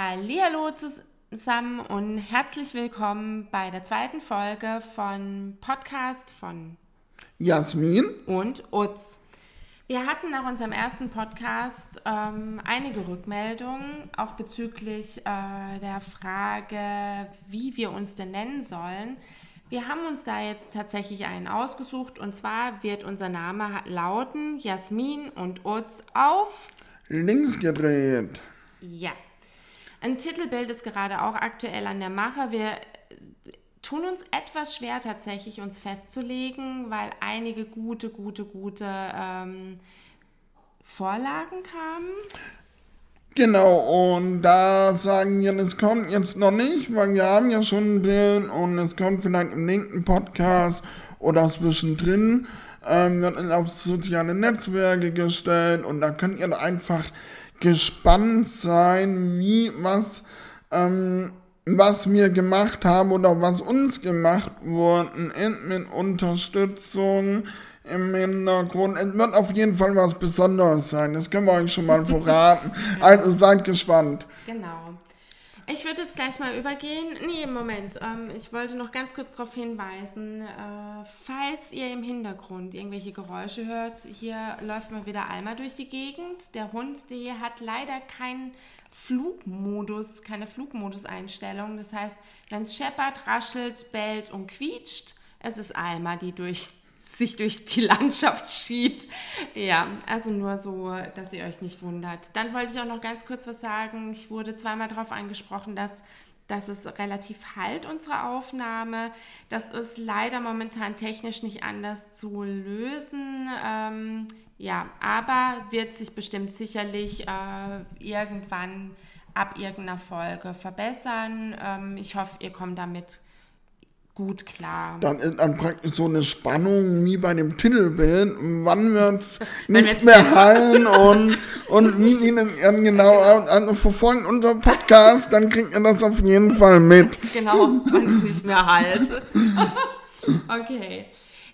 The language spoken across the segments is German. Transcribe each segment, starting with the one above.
Hallo zusammen und herzlich willkommen bei der zweiten Folge von Podcast von Jasmin und Utz. Wir hatten nach unserem ersten Podcast ähm, einige Rückmeldungen, auch bezüglich äh, der Frage, wie wir uns denn nennen sollen. Wir haben uns da jetzt tatsächlich einen ausgesucht und zwar wird unser Name lauten Jasmin und Utz auf links gedreht. Ja. Ein Titelbild ist gerade auch aktuell an der Mache. Wir tun uns etwas schwer tatsächlich, uns festzulegen, weil einige gute, gute, gute ähm, Vorlagen kamen. Genau, und da sagen wir, es kommt jetzt noch nicht, weil wir haben ja schon ein Bild und es kommt vielleicht im linken Podcast oder zwischendrin, ähm, wird auf soziale Netzwerke gestellt und da könnt ihr einfach gespannt sein, wie was ähm, was wir gemacht haben oder was uns gemacht worden ist mit Unterstützung im Hintergrund. Es wird auf jeden Fall was Besonderes sein. Das können wir euch schon mal verraten. Also seid gespannt. Genau. Ich würde jetzt gleich mal übergehen. Nee, Moment. Ähm, ich wollte noch ganz kurz darauf hinweisen, äh, falls ihr im Hintergrund irgendwelche Geräusche hört, hier läuft mal wieder Alma durch die Gegend. Der Hund, der hat leider keinen Flugmodus, keine Flugmodus-Einstellung. Das heißt, wenn es scheppert, raschelt, bellt und quietscht, es ist Alma, die durch sich durch die Landschaft schiebt. Ja, also nur so, dass ihr euch nicht wundert. Dann wollte ich auch noch ganz kurz was sagen. Ich wurde zweimal darauf angesprochen, dass das ist relativ halt, unsere Aufnahme. Das ist leider momentan technisch nicht anders zu lösen. Ähm, ja, aber wird sich bestimmt sicherlich äh, irgendwann ab irgendeiner Folge verbessern. Ähm, ich hoffe, ihr kommt damit gut klar. Dann ist dann praktisch so eine Spannung wie bei dem Titelbild. Wann wird es nicht mehr hallen und, und wie ihnen genau, genau. Also verfolgen unser Podcast, dann kriegt ihr das auf jeden Fall mit. Genau, wann es nicht mehr halt. okay.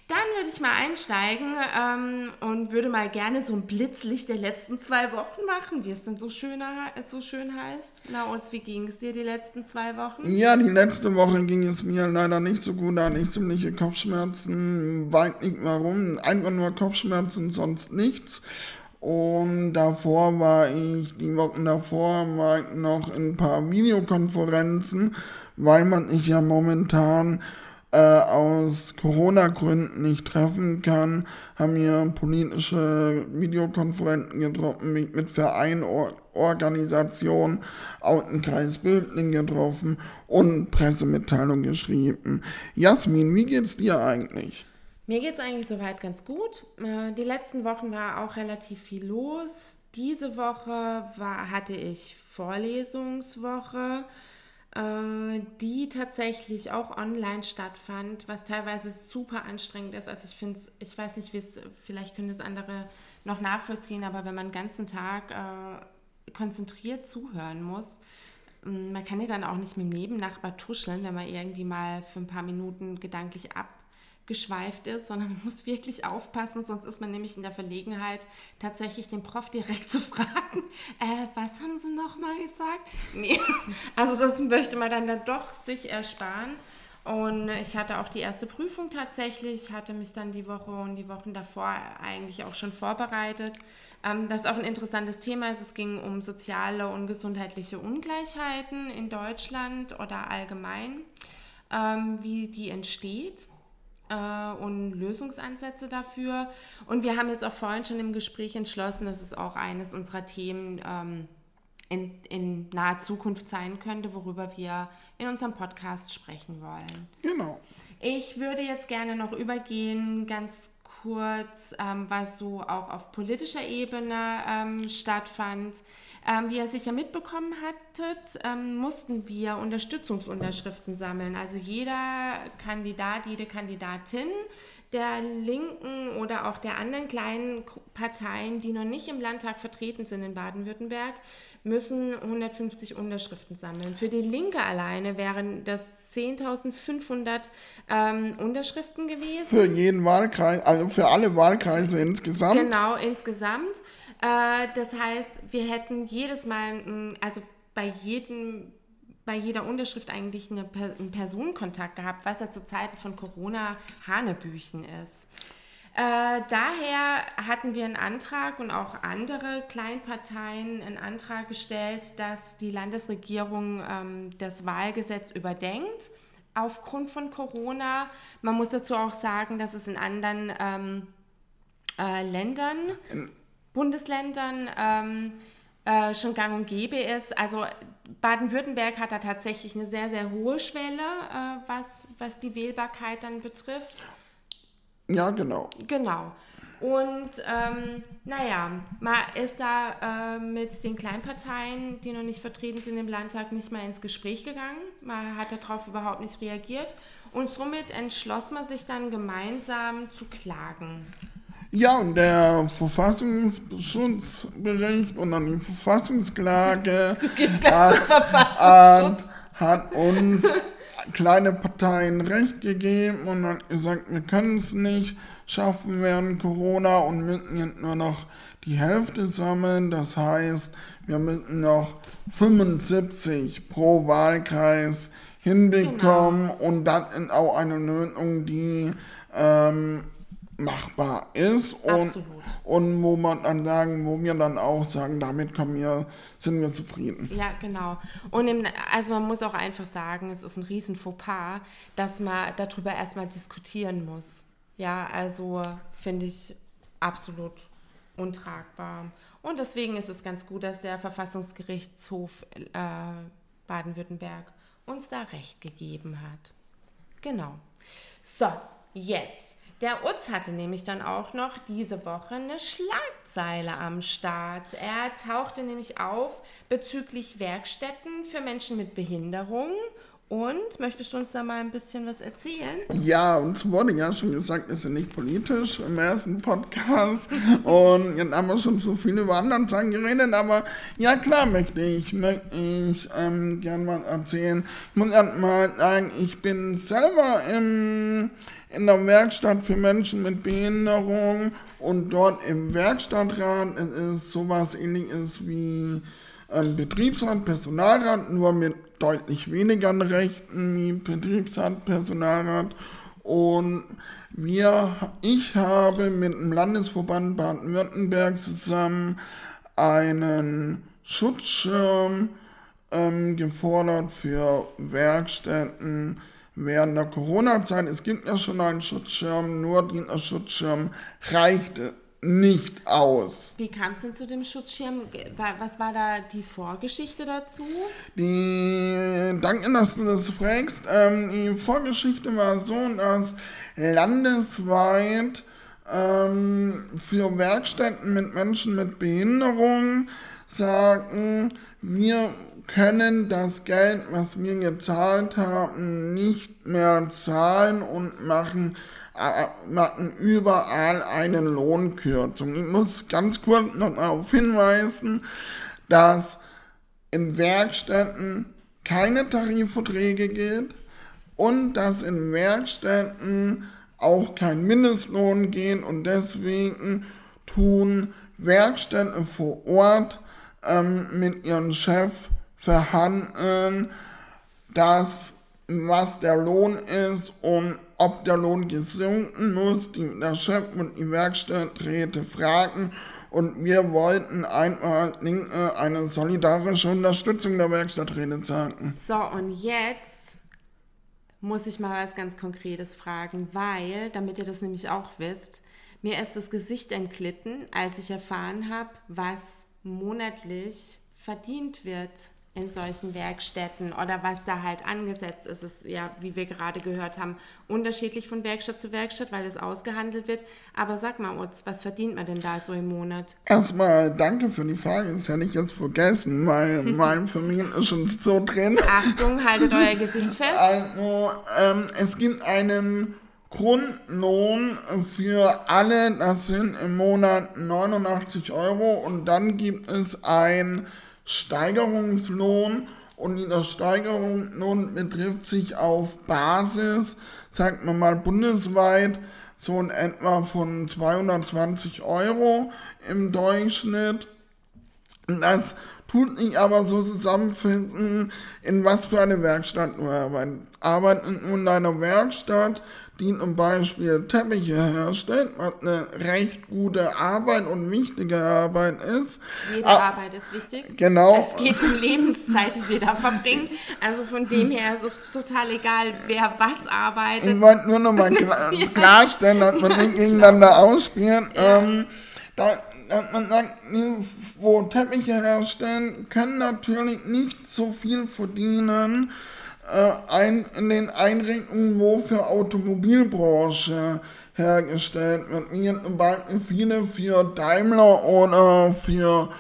Dann würde ich mal einsteigen ähm, und würde mal gerne so ein Blitzlicht der letzten zwei Wochen machen, wie es denn so, schöner, so schön heißt. Na, uns, wie ging es dir die letzten zwei Wochen? Ja, die letzte Woche ging es mir leider nicht so gut. Da hatte ich ziemliche Kopfschmerzen, weiß nicht warum, einfach nur Kopfschmerzen, sonst nichts. Und davor war ich, die Wochen davor war ich noch in ein paar Videokonferenzen, weil man sich ja momentan aus Corona-Gründen nicht treffen kann, haben wir politische Videokonferenzen getroffen, mit, mit Verein, Organisation, Autenkreis Bildling getroffen und Pressemitteilung geschrieben. Jasmin, wie geht's dir eigentlich? Mir geht's eigentlich soweit ganz gut. Äh, die letzten Wochen war auch relativ viel los. Diese Woche war, hatte ich Vorlesungswoche. Äh, die tatsächlich auch online stattfand, was teilweise super anstrengend ist. Also ich finde es, ich weiß nicht, wie es, vielleicht können es andere noch nachvollziehen, aber wenn man den ganzen Tag äh, konzentriert zuhören muss, ähm, man kann ja dann auch nicht mit dem Nebennachbar tuscheln, wenn man irgendwie mal für ein paar Minuten gedanklich ab geschweift ist, sondern man muss wirklich aufpassen, sonst ist man nämlich in der Verlegenheit, tatsächlich den Prof direkt zu fragen, äh, was haben Sie nochmal gesagt? Nee, also das möchte man dann, dann doch sich ersparen. Und ich hatte auch die erste Prüfung tatsächlich, hatte mich dann die Woche und die Wochen davor eigentlich auch schon vorbereitet. Ähm, das ist auch ein interessantes Thema ist. Es ging um soziale und gesundheitliche Ungleichheiten in Deutschland oder allgemein, ähm, wie die entsteht äh, und Lösungsansätze dafür. Und wir haben jetzt auch vorhin schon im Gespräch entschlossen, dass es auch eines unserer Themen ähm, in, in naher Zukunft sein könnte, worüber wir in unserem Podcast sprechen wollen. Genau. Ich würde jetzt gerne noch übergehen, ganz kurz, ähm, was so auch auf politischer Ebene ähm, stattfand. Ähm, wie ihr sicher mitbekommen hattet, ähm, mussten wir Unterstützungsunterschriften sammeln. Also jeder Kandidat, jede Kandidatin der Linken oder auch der anderen kleinen Parteien, die noch nicht im Landtag vertreten sind in Baden-Württemberg, müssen 150 Unterschriften sammeln. Für die Linke alleine wären das 10.500 ähm, Unterschriften gewesen. Für jeden Wahlkreis, also für alle Wahlkreise insgesamt. Genau, insgesamt. Äh, das heißt, wir hätten jedes Mal, also bei jedem bei jeder Unterschrift eigentlich eine, einen Personenkontakt gehabt, was ja zu Zeiten von Corona Hanebüchen ist. Äh, daher hatten wir einen Antrag und auch andere Kleinparteien einen Antrag gestellt, dass die Landesregierung ähm, das Wahlgesetz überdenkt aufgrund von Corona. Man muss dazu auch sagen, dass es in anderen ähm, äh, Ländern, Bundesländern ähm, äh, schon gang und gäbe ist. Also Baden-Württemberg hat da tatsächlich eine sehr, sehr hohe Schwelle, äh, was, was die Wählbarkeit dann betrifft. Ja, genau. Genau. Und ähm, naja, man ist da äh, mit den Kleinparteien, die noch nicht vertreten sind im Landtag, nicht mal ins Gespräch gegangen. Man hat darauf überhaupt nicht reagiert. Und somit entschloss man sich dann gemeinsam zu klagen. Ja, und der Verfassungsschutzbericht und dann die Verfassungsklage hat, hat, hat uns kleine Parteien recht gegeben und hat gesagt, wir können es nicht schaffen während Corona und müssen jetzt nur noch die Hälfte sammeln. Das heißt, wir müssen noch 75 pro Wahlkreis hinbekommen genau. und das ist auch eine Lösung, die ähm, machbar ist und, und wo man dann sagen, wo wir dann auch sagen, damit kommen wir, sind wir zufrieden. Ja, genau. Und im, also man muss auch einfach sagen, es ist ein riesen Fauxpas, dass man darüber erstmal diskutieren muss. Ja, also finde ich absolut untragbar. Und deswegen ist es ganz gut, dass der Verfassungsgerichtshof äh, Baden-Württemberg uns da recht gegeben hat. Genau. So, jetzt der Utz hatte nämlich dann auch noch diese Woche eine Schlagzeile am Start. Er tauchte nämlich auf bezüglich Werkstätten für Menschen mit Behinderung. Und möchtest du uns da mal ein bisschen was erzählen? Ja, uns wurde ja schon gesagt, wir sind nicht politisch im ersten Podcast. und jetzt haben wir schon so viel über andere Sachen geredet. Aber ja, klar möchte ich, möchte ich ähm, gern mal erzählen. Ich muss mal sagen, ich bin selber im in der Werkstatt für Menschen mit Behinderung und dort im Werkstattrat. Es ist sowas ähnliches wie ähm, Betriebsrat, Personalrat, nur mit deutlich weniger Rechten wie Betriebsrat, Personalrat. Und wir, ich habe mit dem Landesverband Baden-Württemberg zusammen einen Schutzschirm ähm, gefordert für Werkstätten, während der Corona-Zeit, es gibt ja schon einen Schutzschirm, nur dieser Schutzschirm reichte nicht aus. Wie kam es denn zu dem Schutzschirm? Was war da die Vorgeschichte dazu? Die, danke, dass du das fragst. Ähm, die Vorgeschichte war so, dass landesweit ähm, für Werkstätten mit Menschen mit Behinderung sagen, wir können das Geld, was wir gezahlt haben, nicht mehr zahlen und machen, äh, machen überall eine Lohnkürzung. Ich muss ganz kurz noch darauf hinweisen, dass in Werkstätten keine Tarifverträge geht und dass in Werkstätten auch kein Mindestlohn geht und deswegen tun Werkstätten vor Ort ähm, mit ihrem Chef verhandeln, dass was der Lohn ist und ob der Lohn gesunken muss. Die, der Chef und die Werkstatträte fragen und wir wollten einmal eine solidarische Unterstützung der Werkstatträte sagen. So, und jetzt muss ich mal was ganz Konkretes fragen, weil, damit ihr das nämlich auch wisst, mir ist das Gesicht entglitten, als ich erfahren habe, was monatlich verdient wird in solchen Werkstätten oder was da halt angesetzt ist. Ist ja, wie wir gerade gehört haben, unterschiedlich von Werkstatt zu Werkstatt, weil es ausgehandelt wird. Aber sag mal, Utz, was verdient man denn da so im Monat? Erstmal danke für die Frage, das hätte ich jetzt vergessen, weil mein Familien ist schon so drin. Achtung, haltet euer Gesicht fest. Also, ähm, es gibt einen Grundlohn für alle, das sind im Monat 89 Euro und dann gibt es ein Steigerungslohn und dieser Steigerungslohn betrifft sich auf Basis, sagt man mal bundesweit, so in etwa von 220 Euro im Durchschnitt. Und das tut nicht aber so zusammenfinden, in was für eine Werkstatt du arbeitest. Arbeitet in deiner Werkstatt, die zum Beispiel Teppiche herstellt, was eine recht gute Arbeit und wichtige Arbeit ist. Jede ah, Arbeit ist wichtig. Genau. Es geht um Lebenszeit, die wir da verbringen. Also von dem her ist es total egal, wer was arbeitet. Ich wollte nur noch mal klar, klarstellen, dass man nicht gegeneinander ausspielt. Ja. Ähm, da, dass man sagt, die, wo Teppiche herstellen, können natürlich nicht so viel verdienen ein, in den Einrichtungen, wo für Automobilbranche hergestellt wird, wie zum viele für Daimler oder für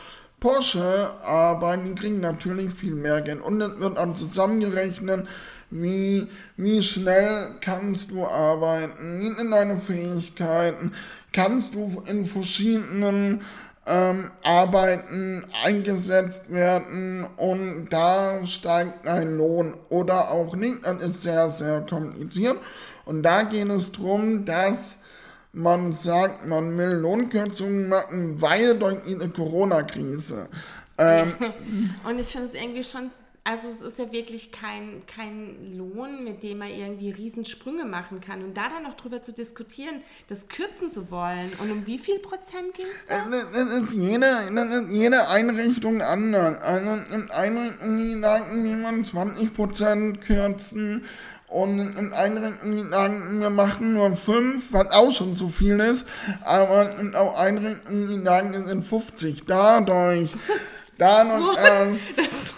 Porsche arbeiten, die kriegen natürlich viel mehr Geld. Und es wird dann zusammengerechnet, wie, wie schnell kannst du arbeiten, wie in deine Fähigkeiten, kannst du in verschiedenen ähm, Arbeiten eingesetzt werden und da steigt ein Lohn oder auch nicht. Das ist sehr, sehr kompliziert. Und da geht es darum, dass man sagt, man will Lohnkürzungen machen, weil durch eine Corona-Krise. Ähm, und ich finde es irgendwie schon also es ist ja wirklich kein, kein Lohn, mit dem man irgendwie Riesensprünge machen kann. Und da dann noch drüber zu diskutieren, das kürzen zu wollen. Und um wie viel Prozent ging es da? Das, das, ist jede, das ist jede Einrichtung anders. Also in Einrichtungen, die sagen, wir wollen 20 Prozent kürzen. Und in Einrichtungen, die sagen, wir machen nur 5, was auch schon zu viel ist. Aber in auch Einrichtungen, die sagen, es sind 50. Dadurch, dadurch erst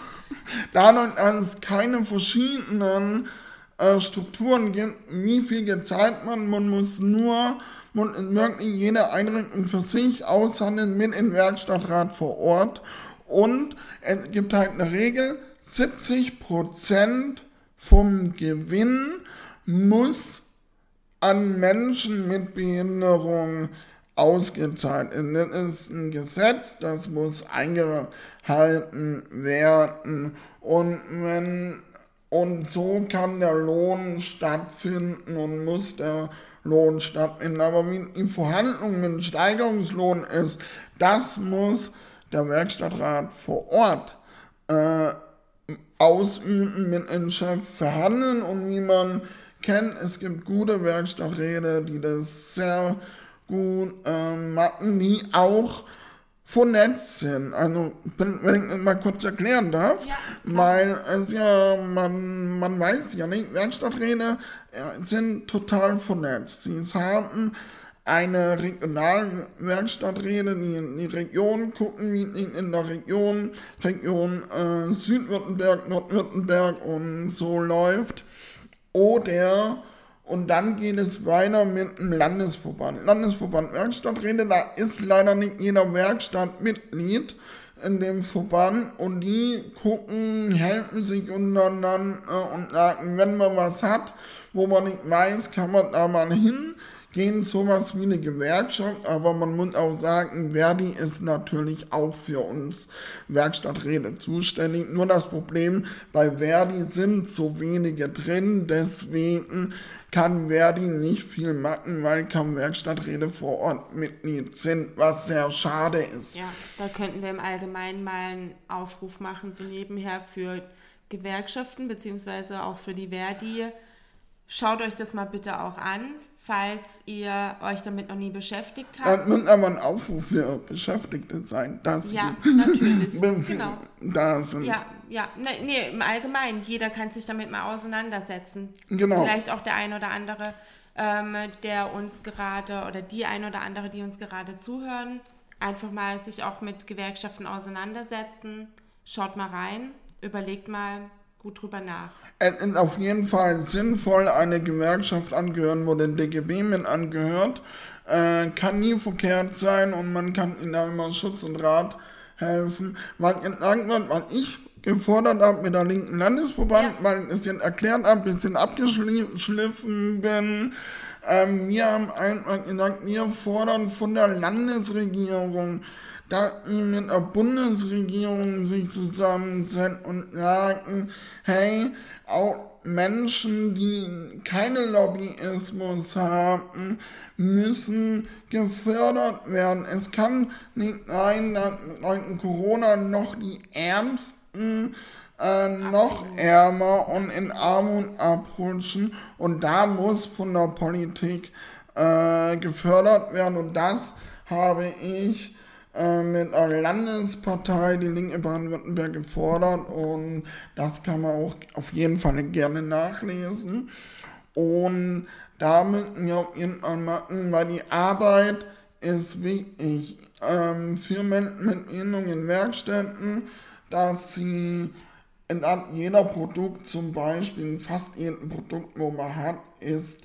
dadurch, dass es keine verschiedenen äh, Strukturen gibt, wie viel gezahlt man, man muss nur man wirklich jede Einrichtung für sich aushandeln mit dem Werkstattrat vor Ort. Und es gibt halt eine Regel, 70% vom Gewinn muss an Menschen mit Behinderung ausgezahlt. Das ist ein Gesetz, das muss eingehalten werden. Und wenn und so kann der Lohn stattfinden und muss der Lohn stattfinden. Aber wie die Verhandlung mit dem Steigerungslohn ist, das muss der Werkstattrat vor Ort äh, ausüben, mit dem Chef verhandeln und wie man kennt, es gibt gute Werkstatträte, die das sehr gut ähm, machen, die auch vernetzt sind. Also, wenn ich mal kurz erklären darf, ja, weil es ja, man, man weiß ja nicht, Werkstatträder äh, sind total vernetzt. Sie haben eine regionale Werkstatträte, die in die Region gucken, wie in der Region, Region äh, Südwürttemberg, Nordwürttemberg und so läuft. Oder und dann geht es weiter mit dem Landesverband. Landesverband Werkstatträte, da ist leider nicht jeder Werkstatt Mitglied in dem Verband und die gucken, helfen sich untereinander und sagen, wenn man was hat, wo man nicht weiß, kann man da mal hin gehen sowas wie eine Gewerkschaft, aber man muss auch sagen, Verdi ist natürlich auch für uns Werkstatträte zuständig. Nur das Problem, bei Verdi sind so wenige drin, deswegen kann Verdi nicht viel machen, weil kaum Werkstatträte vor Ort Mitglied sind, was sehr schade ist. Ja, da könnten wir im Allgemeinen mal einen Aufruf machen, so nebenher für Gewerkschaften, beziehungsweise auch für die Verdi. Schaut euch das mal bitte auch an falls ihr euch damit noch nie beschäftigt habt. Das muss aber ein Aufruf für Beschäftigte sein. Das ja, natürlich. genau. Da sind. Ja, ja. Nee, nee, im Allgemeinen. Jeder kann sich damit mal auseinandersetzen. Genau. Vielleicht auch der ein oder andere, ähm, der uns gerade, oder die ein oder andere, die uns gerade zuhören, einfach mal sich auch mit Gewerkschaften auseinandersetzen. Schaut mal rein, überlegt mal, gut drüber nach. Es ist auf jeden Fall sinnvoll, eine Gewerkschaft angehören, wo der DGB mit angehört. Äh, kann nie verkehrt sein und man kann ihnen auch immer Schutz und Rat helfen. Weil irgendwann, was ich gefordert habe mit der linken Landesverband, ja. weil ich es jetzt erklärt habe, ein bisschen abgeschliffen bin. Ähm, wir haben einfach gesagt, wir fordern von der Landesregierung, dass die mit der Bundesregierung sich zusammensetzen und sagen, hey, auch Menschen, die keinen Lobbyismus haben, müssen gefördert werden. Es kann nicht sein, dass in Corona noch die Ärmsten äh, noch ärmer und in Armut abrutschen. Und da muss von der Politik äh, gefördert werden. Und das habe ich äh, mit einer Landespartei, die Linke Baden-Württemberg, gefordert und das kann man auch auf jeden Fall gerne nachlesen. Und da müssen wir jeden Fall machen, weil die Arbeit ist wichtig ähm, für Menschen mit Behinderung in Werkstätten, dass sie in jeder Produkt zum Beispiel, fast jedem Produkt, wo man hat, ist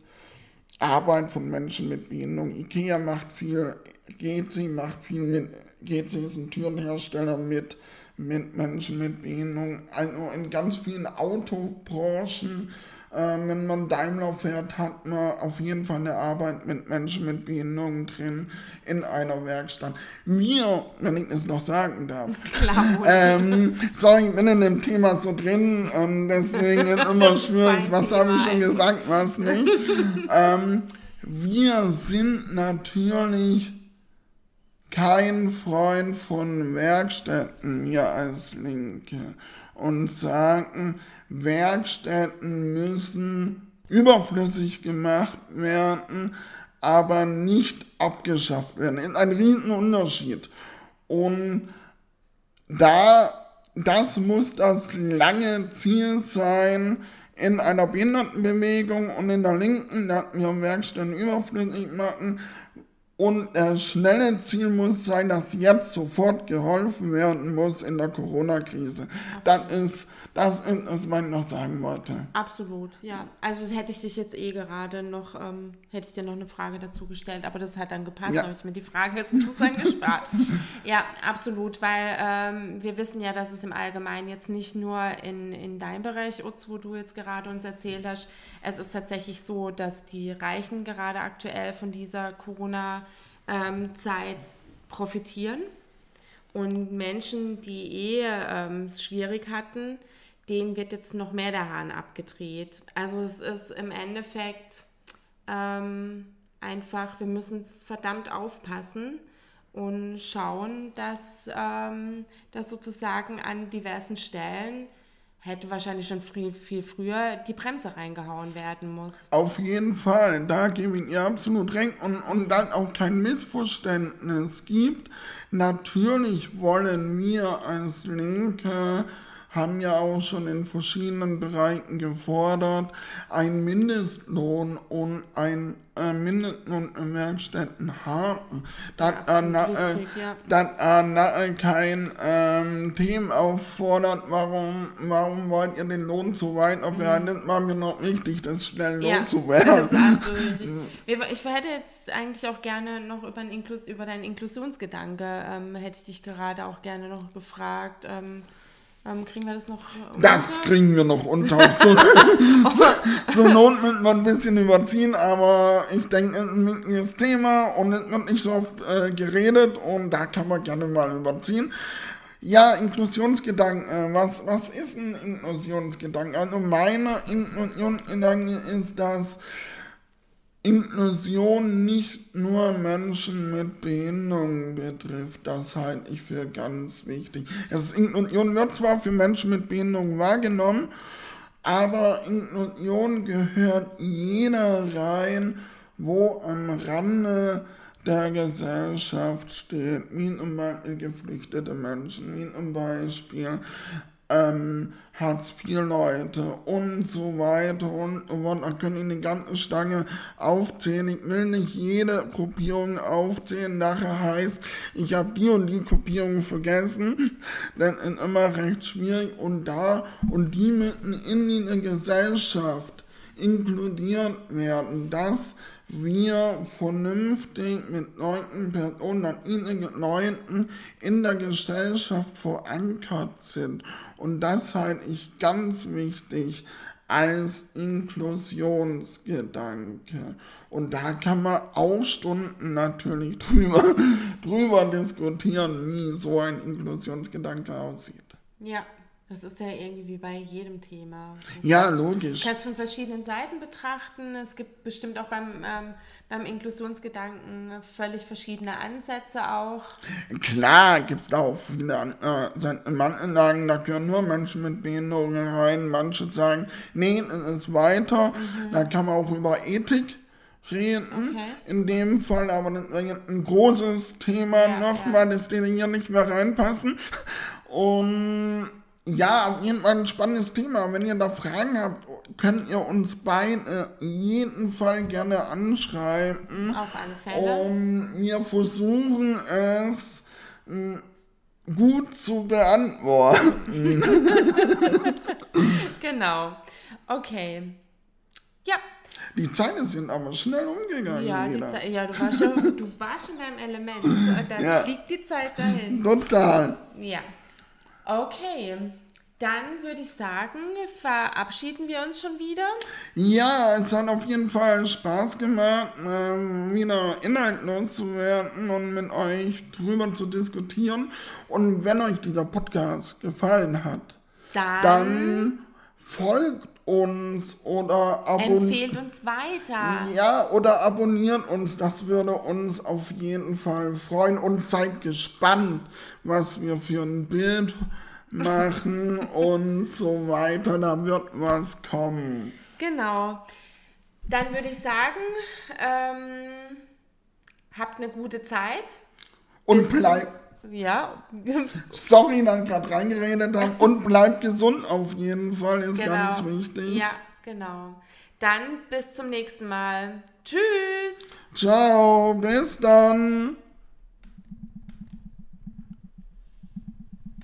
Arbeit von Menschen mit Behinderung. Ikea macht viel geht sie, macht viel mit, geht sie ist ein Türenhersteller mit, mit Menschen mit Behinderung, also in ganz vielen Autobranchen, äh, wenn man Daimler fährt, hat man auf jeden Fall eine Arbeit mit Menschen mit Behinderung drin in einer Werkstatt. Wir, wenn ich das noch sagen darf, Klar, ähm, sorry, ich bin in dem Thema so drin und deswegen ist immer schwierig, was habe ich schon gesagt, was nicht. ähm, wir sind natürlich kein Freund von Werkstätten hier als Linke und sagen, Werkstätten müssen überflüssig gemacht werden, aber nicht abgeschafft werden. Ist ein Riesenunterschied. Und da, das muss das lange Ziel sein, in einer Behindertenbewegung und in der Linken, dass wir Werkstätten überflüssig machen, und das schnelle Ziel muss sein, dass jetzt sofort geholfen werden muss in der Corona-Krise. Das ist, das ist, was ich noch sagen wollte. Absolut, ja. Also hätte ich dich jetzt eh gerade noch, ähm, hätte ich dir noch eine Frage dazu gestellt, aber das hat dann gepasst, ja. habe ich mir die Frage jetzt sozusagen gespart. Ja, absolut, weil ähm, wir wissen ja, dass es im Allgemeinen jetzt nicht nur in, in deinem Bereich, Utz, wo du jetzt gerade uns erzählt hast, es ist tatsächlich so, dass die Reichen gerade aktuell von dieser Corona- ähm, Zeit profitieren und Menschen, die eh ähm, es schwierig hatten, denen wird jetzt noch mehr der Hahn abgedreht. Also es ist im Endeffekt ähm, einfach, wir müssen verdammt aufpassen und schauen, dass, ähm, dass sozusagen an diversen Stellen hätte wahrscheinlich schon viel, viel früher die Bremse reingehauen werden muss. Auf jeden Fall, da gebe ich ihr absolut recht und, und dann auch kein Missverständnis gibt. Natürlich wollen wir als Linke haben ja auch schon in verschiedenen Bereichen gefordert, ein Mindestlohn und ein äh, Mindestlohn in Werkstätten haben. Dass ja, er, äh, ja. dass er kein ähm, Team auffordert, warum, warum wollt ihr den Lohn so weit aufwerten? Mhm. Das war mir noch wichtig, das schnell ja, loszuwerden. ich hätte jetzt eigentlich auch gerne noch über, Inklus über deinen Inklusionsgedanke, ähm, hätte ich dich gerade auch gerne noch gefragt. Ähm, ähm, kriegen wir das noch unter? Das kriegen wir noch unter. Zur so, Not müssen wir ein bisschen überziehen, aber ich denke, ein wichtiges Thema und es wird nicht so oft äh, geredet und da kann man gerne mal überziehen. Ja, Inklusionsgedanken. Was, was ist ein Inklusionsgedanke? Also meine Inklusionsgedanke ist, dass Inklusion nicht nur Menschen mit Behinderung betrifft, das halte ich für ganz wichtig. Also Inklusion wird zwar für Menschen mit Behinderung wahrgenommen, aber Inklusion gehört jeder rein, wo am Rande der Gesellschaft steht, wie zum Beispiel geflüchtete Menschen, wie zum Beispiel ähm, Hartz-IV-Leute und so weiter und so fort. Da können ich eine ganze Stange aufzählen. Ich will nicht jede Gruppierung aufzählen. Nachher heißt, ich habe die und die Gruppierung vergessen. Das ist immer recht schwierig. Und da und die mitten in die Gesellschaft inkludiert werden, dass wir vernünftig mit neuen Personen, innigen Leuten in der Gesellschaft verankert sind. Und das halte ich ganz wichtig als Inklusionsgedanke. Und da kann man auch Stunden natürlich drüber, drüber diskutieren, wie so ein Inklusionsgedanke aussieht. Ja, das ist ja irgendwie wie bei jedem Thema. Ja, logisch. Du kannst von verschiedenen Seiten betrachten. Es gibt bestimmt auch beim, ähm, beim Inklusionsgedanken völlig verschiedene Ansätze auch. Klar gibt es da auch viele Ansätze. Äh, manche sagen, da gehören nur Menschen mit Behinderungen rein. Manche sagen, nee, es ist weiter. Mhm. Da kann man auch über Ethik reden. Okay. In dem Fall aber ein großes Thema ja, nochmal, ja. das denen hier nicht mehr reinpassen. Und ja, auf jeden Fall ein spannendes Thema. Wenn ihr da Fragen habt, könnt ihr uns beide jeden Fall gerne anschreiben. Auf alle Fälle. Und wir versuchen es hm, gut zu beantworten. genau. Okay. Ja. Die Zeiten sind aber schnell umgegangen. Ja, ja du, warst schon, du warst in deinem Element. Da ja. fliegt die Zeit dahin. Total. Ja. Okay, dann würde ich sagen, verabschieden wir uns schon wieder. Ja, es hat auf jeden Fall Spaß gemacht, ähm, wieder inhaltlos zu werden und mit euch drüber zu diskutieren. Und wenn euch dieser Podcast gefallen hat, dann, dann folgt uns oder empfehlt uns weiter. Ja, oder abonniert uns, das würde uns auf jeden Fall freuen und seid gespannt, was wir für ein Bild machen und so weiter, da wird was kommen. Genau. Dann würde ich sagen, ähm, habt eine gute Zeit. Und bleibt ja. Sorry, dass ich gerade reingeredet habe. Und bleibt gesund auf jeden Fall, ist genau. ganz wichtig. Ja, genau. Dann bis zum nächsten Mal. Tschüss. Ciao, bis dann.